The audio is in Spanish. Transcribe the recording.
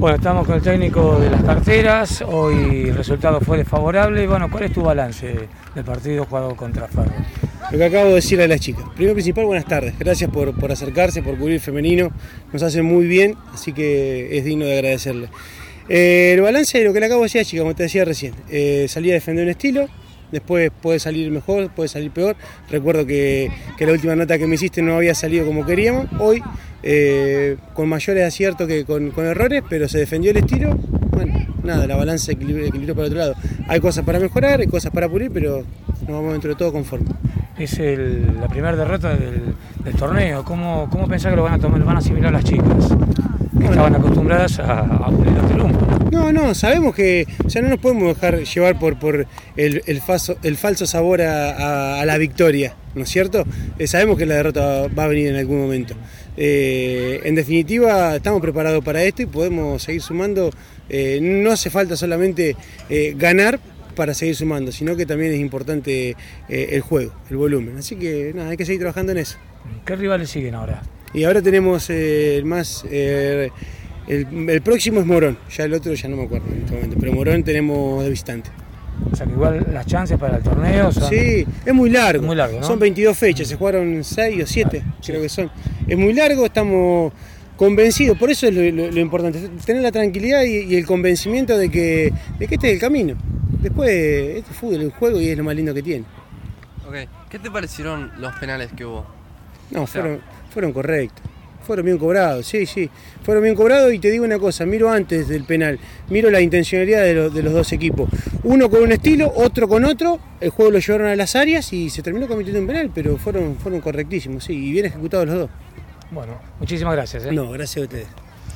Bueno, estamos con el técnico de las carteras, hoy el resultado fue desfavorable. Bueno, ¿cuál es tu balance del partido jugado contra Ferro? Lo que acabo de decirle a las chicas. Primero principal, buenas tardes. Gracias por, por acercarse, por cubrir femenino. Nos hacen muy bien, así que es digno de agradecerle. Eh, el balance de lo que le acabo de decir a chica, como te decía recién. Eh, salí a defender un estilo, después puede salir mejor, puede salir peor. Recuerdo que, que la última nota que me hiciste no había salido como queríamos. Hoy, eh, con mayores aciertos que con, errores, pero se defendió el estilo. Bueno, nada, la balanza equilibró, equilibró para el otro lado. Hay cosas para mejorar, hay cosas para pulir, pero nos vamos dentro de todo conforme. Es la primera derrota del, del torneo. ¿Cómo, ¿Cómo pensás que lo van a tomar, lo van a asimilar las chicas? Que estaban acostumbradas a, a pulir los triunfos. No, no, sabemos que, o sea, no nos podemos dejar llevar por, por el, el falso, el falso sabor a, a- a la victoria, ¿no es cierto? Eh, sabemos que la derrota va a venir en algún momento. Eh, en definitiva, estamos preparados para esto y podemos seguir sumando. Eh, no hace falta solamente ganar para seguir sumando, sino que también es importante el juego, el volumen. Así que nada, hay que seguir trabajando en eso. ¿Qué rivales siguen ahora? Y ahora tenemos eh, el más. eh, el, el próximo es Morón, ya el otro ya no me acuerdo en este momento, pero Morón tenemos de visitante. O sea que igual las chances para el torneo son... Sí, es muy largo. Muy largo, ¿no? Son 22 fechas, se jugaron 6 o 7, Ah, sí. creo que son. Es muy largo, estamos convencidos, por eso es lo, lo- lo importante, tener la tranquilidad y, y el convencimiento de que, de que este es el camino. Después, este es fútbol, es un juego y es lo más lindo que tiene. Ok, ¿qué te parecieron los penales que hubo? No, O sea- fueron, fueron correctos. Fueron bien cobrados, sí, sí. Fueron bien cobrados y te digo una cosa, miro antes del penal, miro la intencionalidad de, lo- de los dos equipos. Uno con un estilo, otro con otro, el juego lo llevaron a las áreas y se terminó cometiendo un penal, pero fueron, fueron correctísimos, sí, y bien ejecutados los dos. Bueno, muchísimas gracias. ¿eh? No, gracias a ustedes.